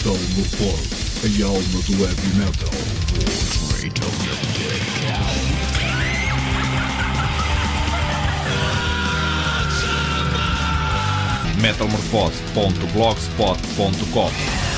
Metal no Pod, a alma do heavy metal. metalmorfose.blogspot.com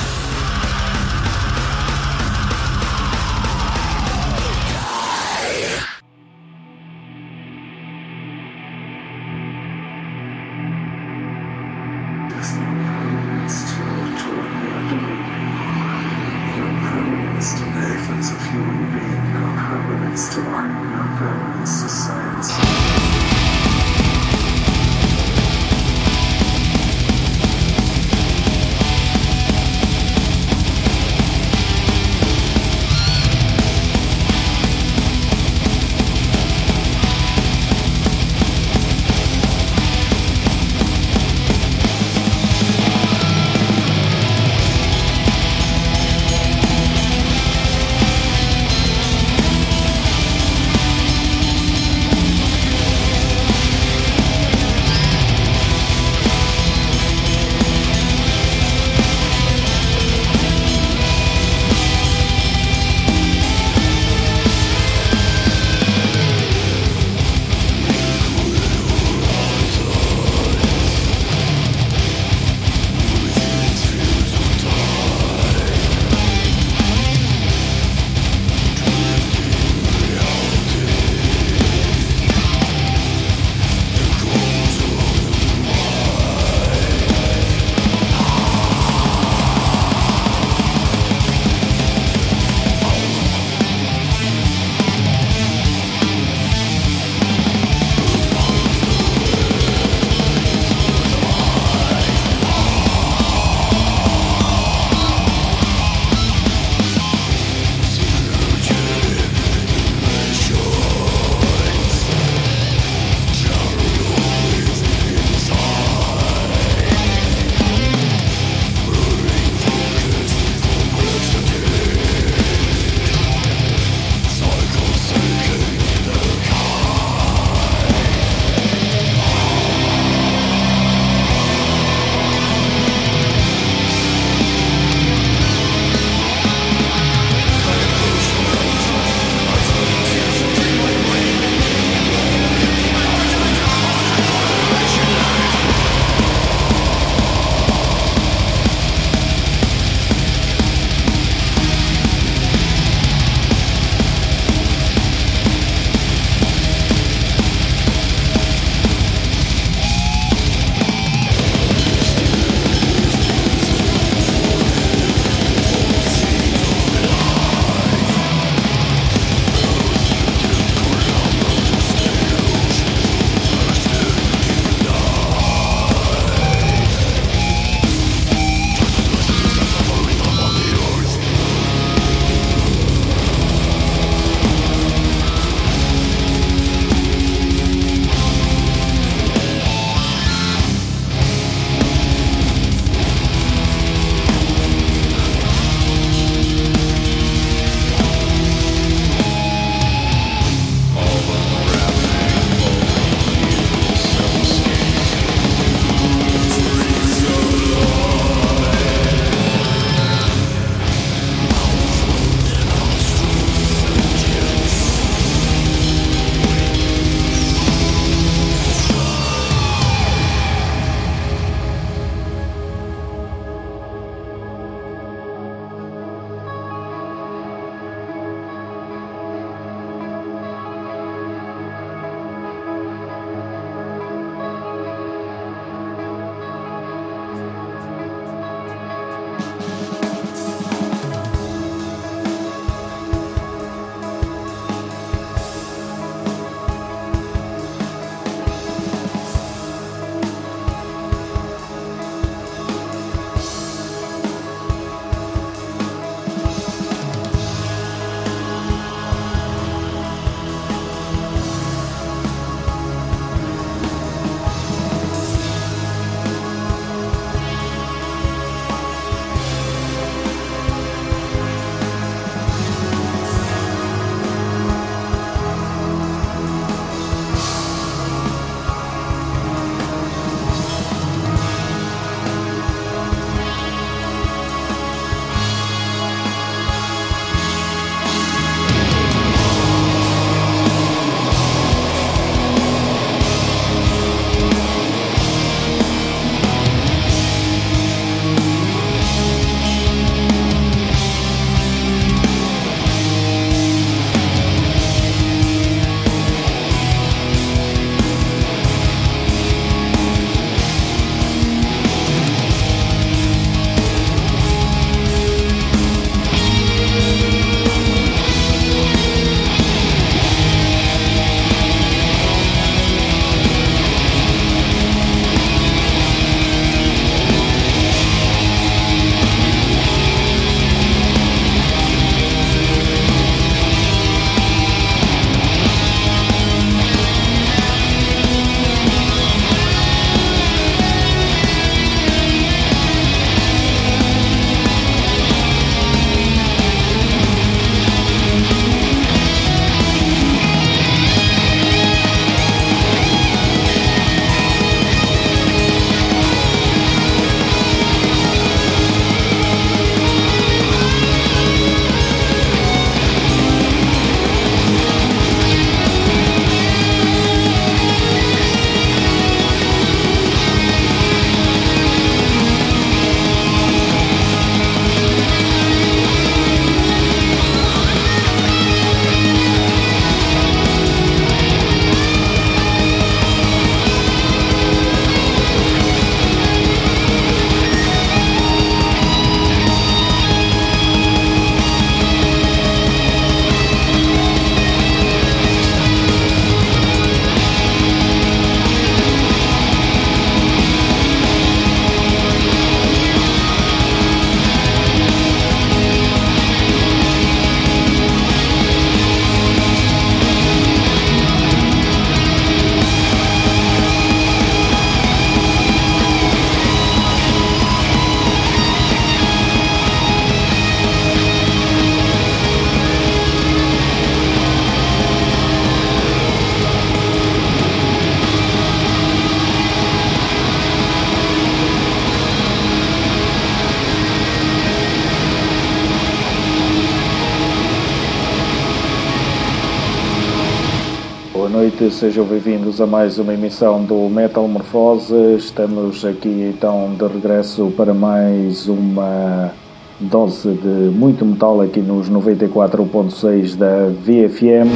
noite, sejam bem-vindos a mais uma emissão do Metal Morfose. Estamos aqui então de regresso para mais uma dose de muito metal aqui nos 94.6 da VFM.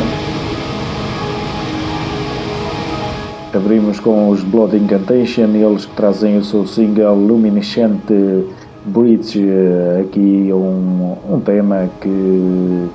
Abrimos com os Blood Incantation, eles que trazem o seu single Luminescent Bridge, aqui um, um tema que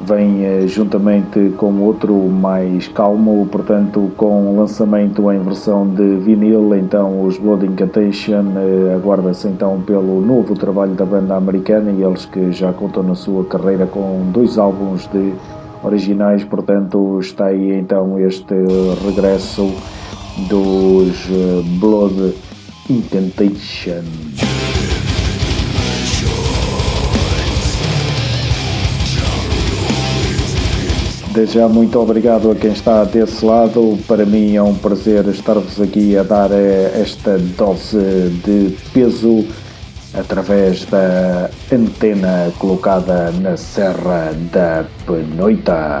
vem eh, juntamente com outro mais calmo, portanto com lançamento em versão de vinil, então os Blood Incantation eh, aguarda-se então pelo novo trabalho da banda americana e eles que já contam na sua carreira com dois álbuns de originais, portanto está aí então este regresso dos eh, Blood Incantation. Desde já muito obrigado a quem está desse lado. Para mim é um prazer estar-vos aqui a dar eh, esta dose de peso através da antena colocada na Serra da Penoita.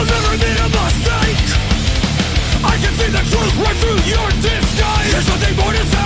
You'll never a mistake. I can see the truth right through your disguise. There's nothing more to say.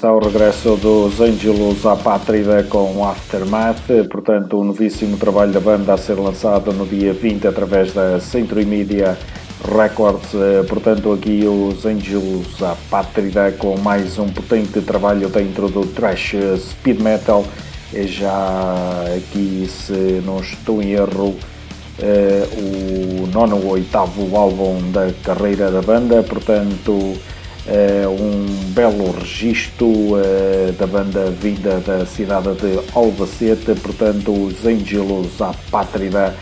Está o regresso dos Angelus à Pátrida com Aftermath, portanto, um novíssimo trabalho da banda a ser lançado no dia 20 através da Century Media Records. Eh, portanto, aqui os Angelus à Pátrida com mais um potente trabalho dentro do thrash speed metal. É já aqui, se não estou em erro, o nono ou oitavo álbum da carreira da banda, portanto um belo registro da banda vinda da cidade de Albacete, portanto os Angelos à Pátrida,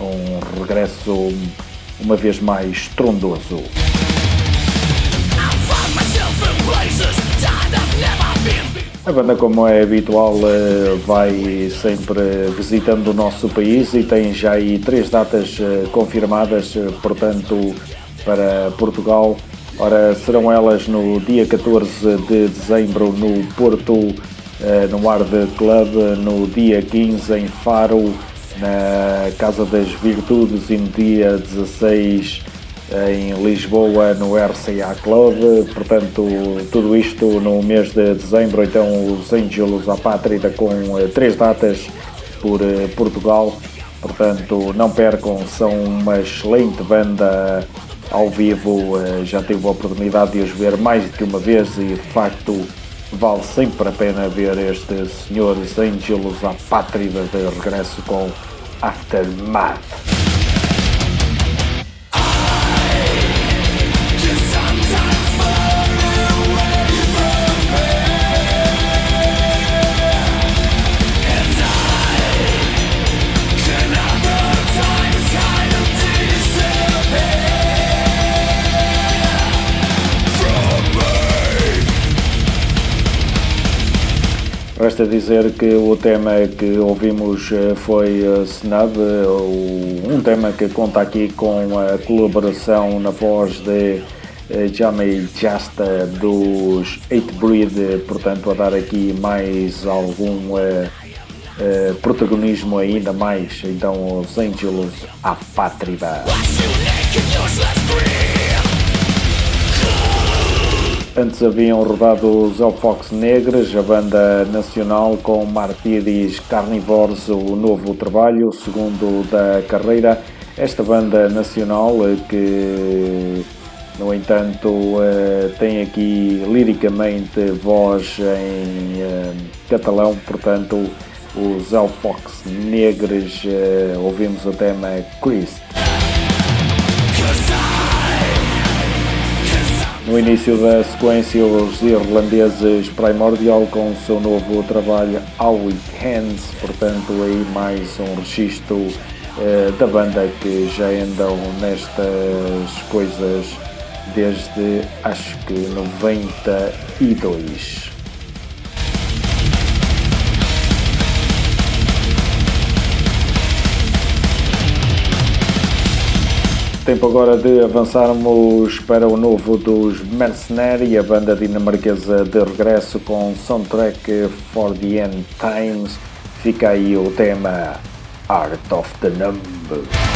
um regresso uma vez mais estrondoso. A banda, como é habitual, eh, vai sempre visitando o nosso país e tem já aí três datas confirmadas, portanto, para Portugal. Ora, serão elas no dia 14 de dezembro no Porto, no Ard Club, no dia 15 em Faro, na Casa das Virtudes e no dia 16 em Lisboa no RCA Club, portanto tudo isto no mês de dezembro, então os Angelos à Pátrida com eh, três datas por eh, Portugal, portanto não percam, são uma excelente banda ao vivo, eh, já tive a oportunidade de os ver mais do que uma vez e de facto vale sempre a pena ver estes senhores Angelos à Pátrida de regresso com Aftermath. Resta dizer que o tema que ouvimos eh, foi eh, Snub, um tema que conta aqui com a colaboração na voz de eh, Jamie Jasta dos 8 Breed, portanto a dar aqui mais algum protagonismo ainda mais, então os Angelos à Pátrida. Antes haviam rodado os Fox Negres, a banda nacional com Martyrs Carnivores, o novo trabalho, o segundo da carreira. Esta banda nacional eh, que, no entanto, eh, tem aqui liricamente voz em eh, catalão, portanto, os Fox Negres, ouvimos o tema Christ. No início da sequência, os irlandeses Primordial com o seu novo trabalho How It Hands, portanto, aí mais um registro eh, da banda que já andam nestas coisas desde acho que 92. Tempo agora de avançarmos para o novo dos Mercenary, a banda dinamarquesa de regresso com soundtrack for the End Times. Fica aí o tema Art of the Number.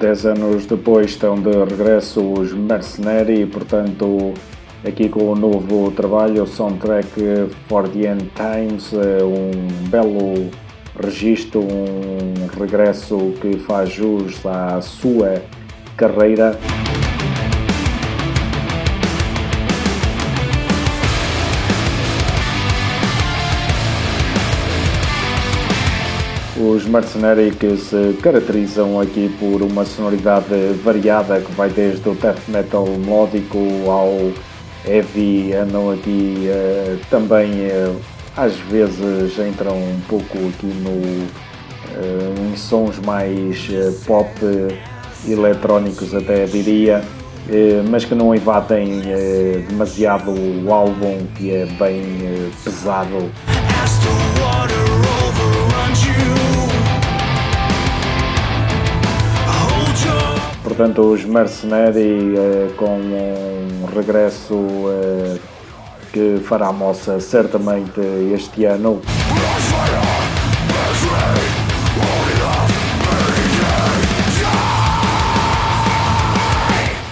Dez anos depois estão de regresso os Mercenary, portanto, aqui com o novo trabalho, o soundtrack For the End Times, é um belo registro, um regresso que faz jus à sua carreira. Os Mercenary que se caracterizam aqui por uma sonoridade variada que vai desde o death metal melódico ao heavy, andam aqui uh, também uh, às vezes entram um pouco aqui no uh, em sons mais pop eletrónicos até diria mas que não invadem demasiado o álbum que é bem pesado Portanto, os Mercenary eh, com um regresso eh, que fará moça certamente este ano.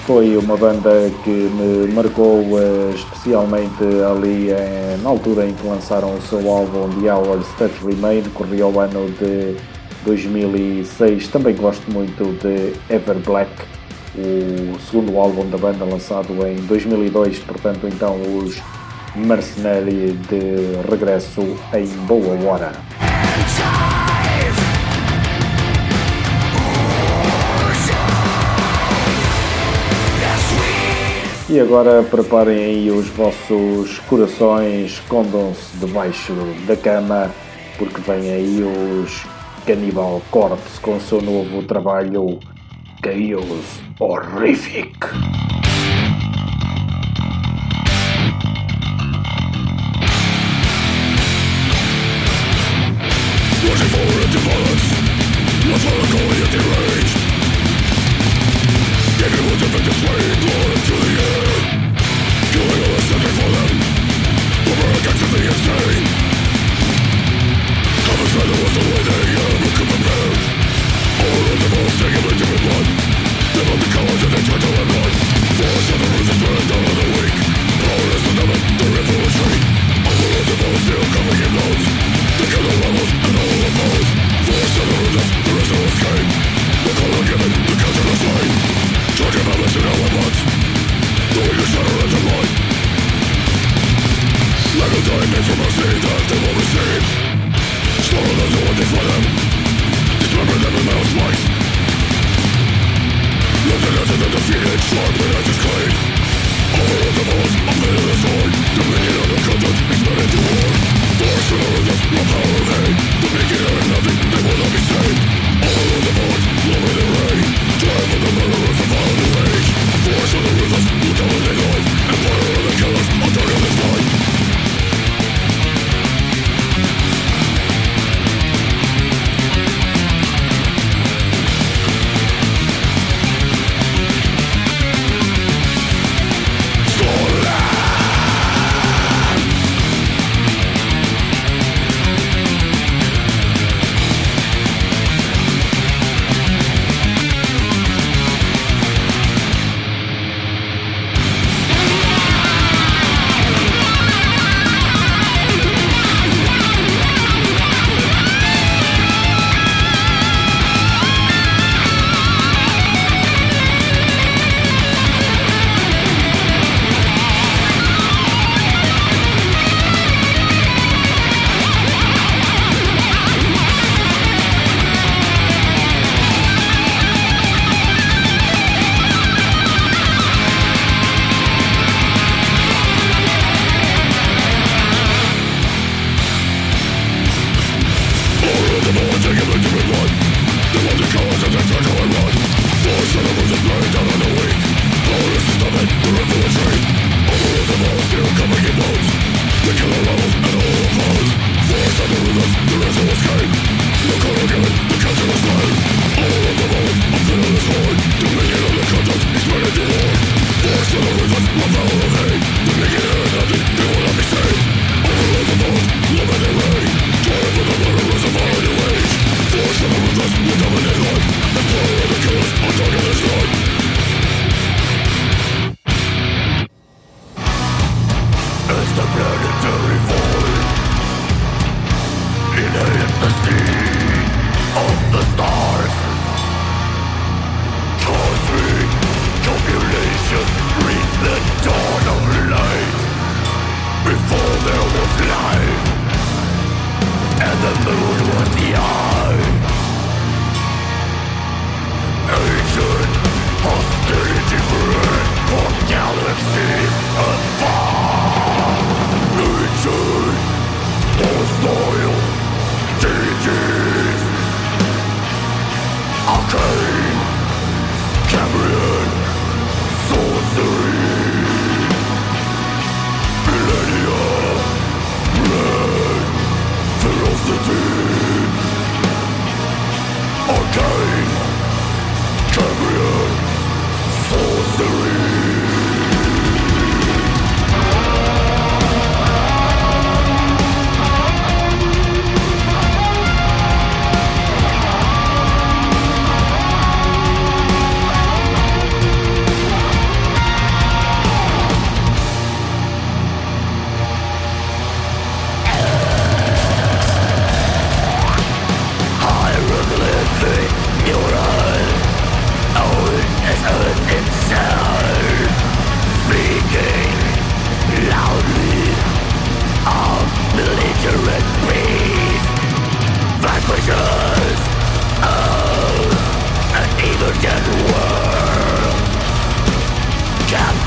Foi uma banda que me marcou eh, especialmente ali eh, na altura em que lançaram o seu álbum The Hours That Remain, corria o ano de 2006. Também gosto muito de Ever Black, o segundo álbum da banda lançado em 2002, portanto, então os Mercenary de regresso em boa hora. E agora preparem aí os vossos corações, escondam-se debaixo da cama, porque vem aí os Cannibal Corpse com seu novo trabalho Chaos Horrific.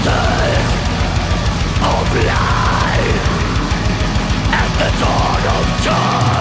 masters of life at the dawn of time.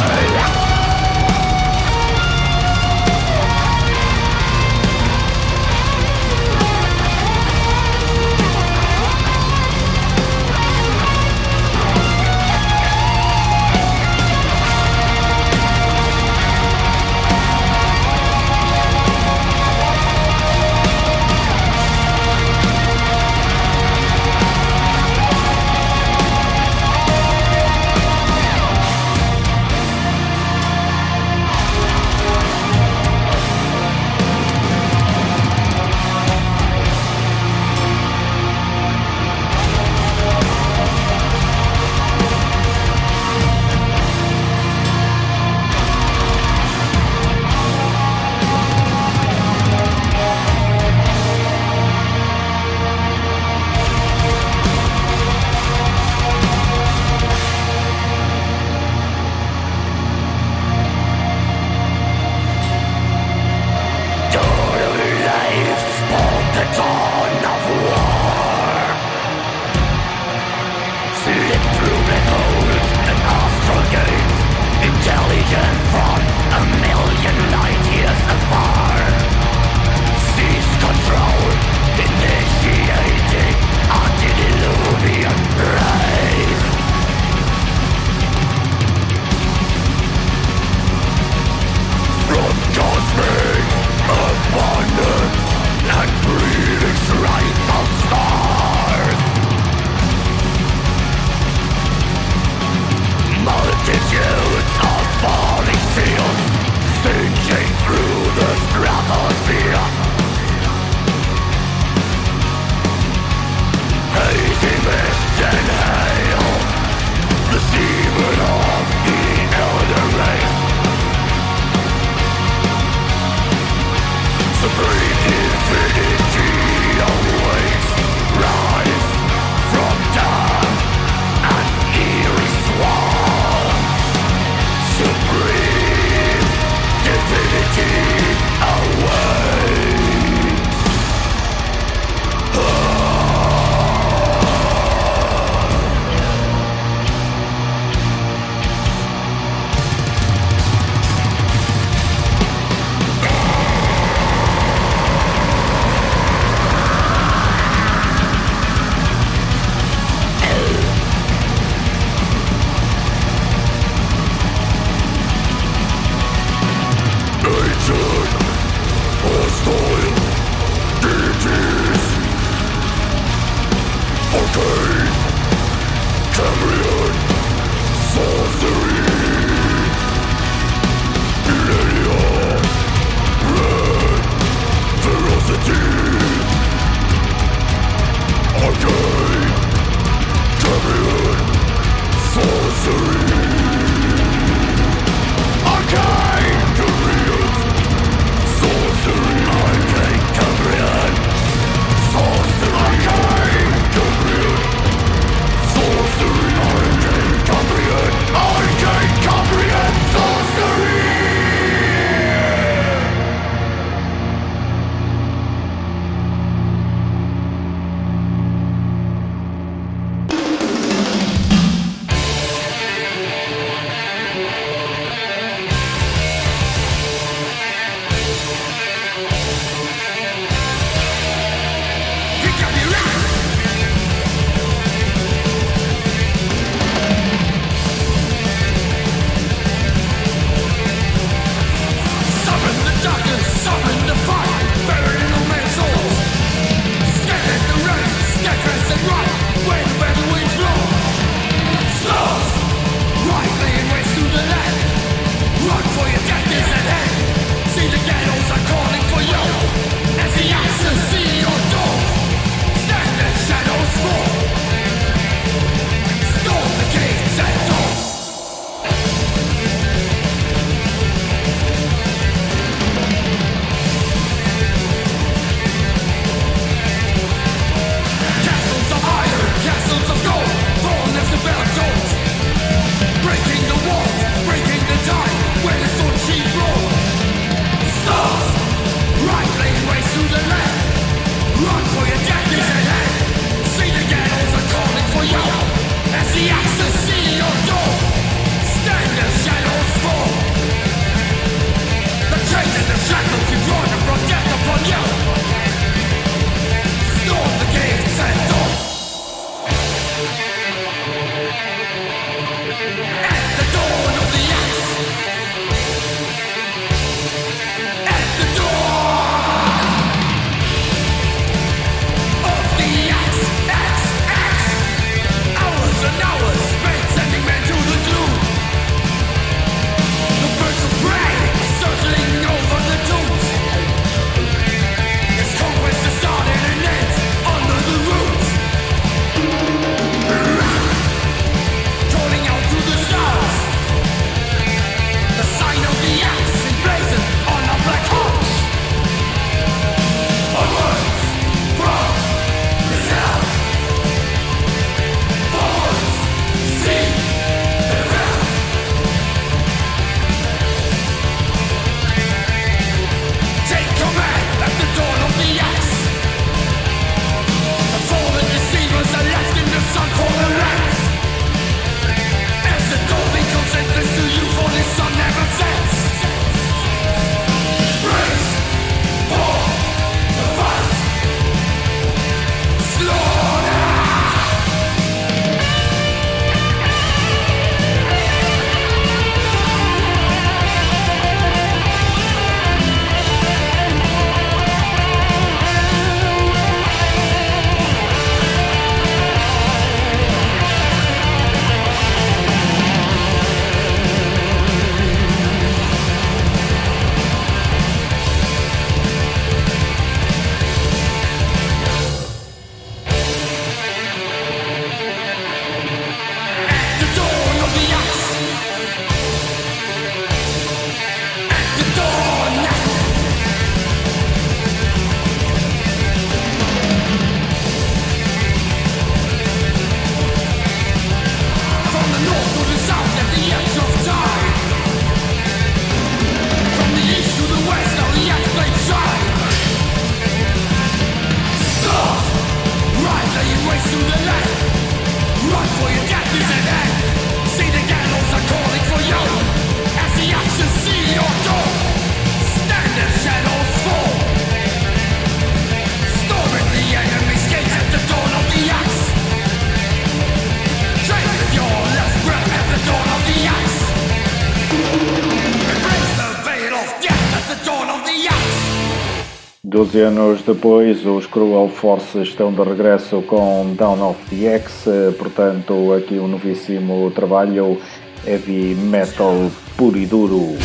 Anos depois, os Cruel Force estão de regresso com Down of the X, portanto, aqui um novíssimo trabalho heavy metal puro e duro.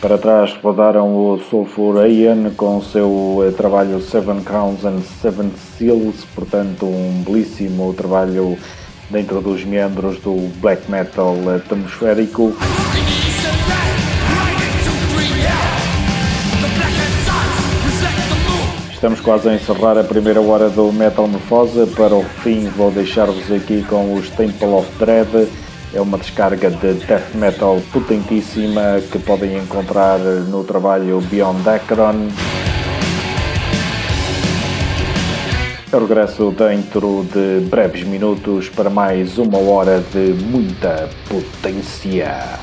Para trás rodaram o Sulfur Ian com o seu eh, trabalho Seven Crowns and Seven Seals, portanto um belíssimo trabalho dentro dos meandros do black metal atmosférico. Estamos quase a encerrar a primeira hora do Metal Morfosa. Para o fim, vou deixar-vos aqui com os Temple of Dread. É uma descarga de death metal potentíssima que podem encontrar no trabalho Beyond Akron. Eu regresso dentro de breves minutos para mais uma hora de muita potência.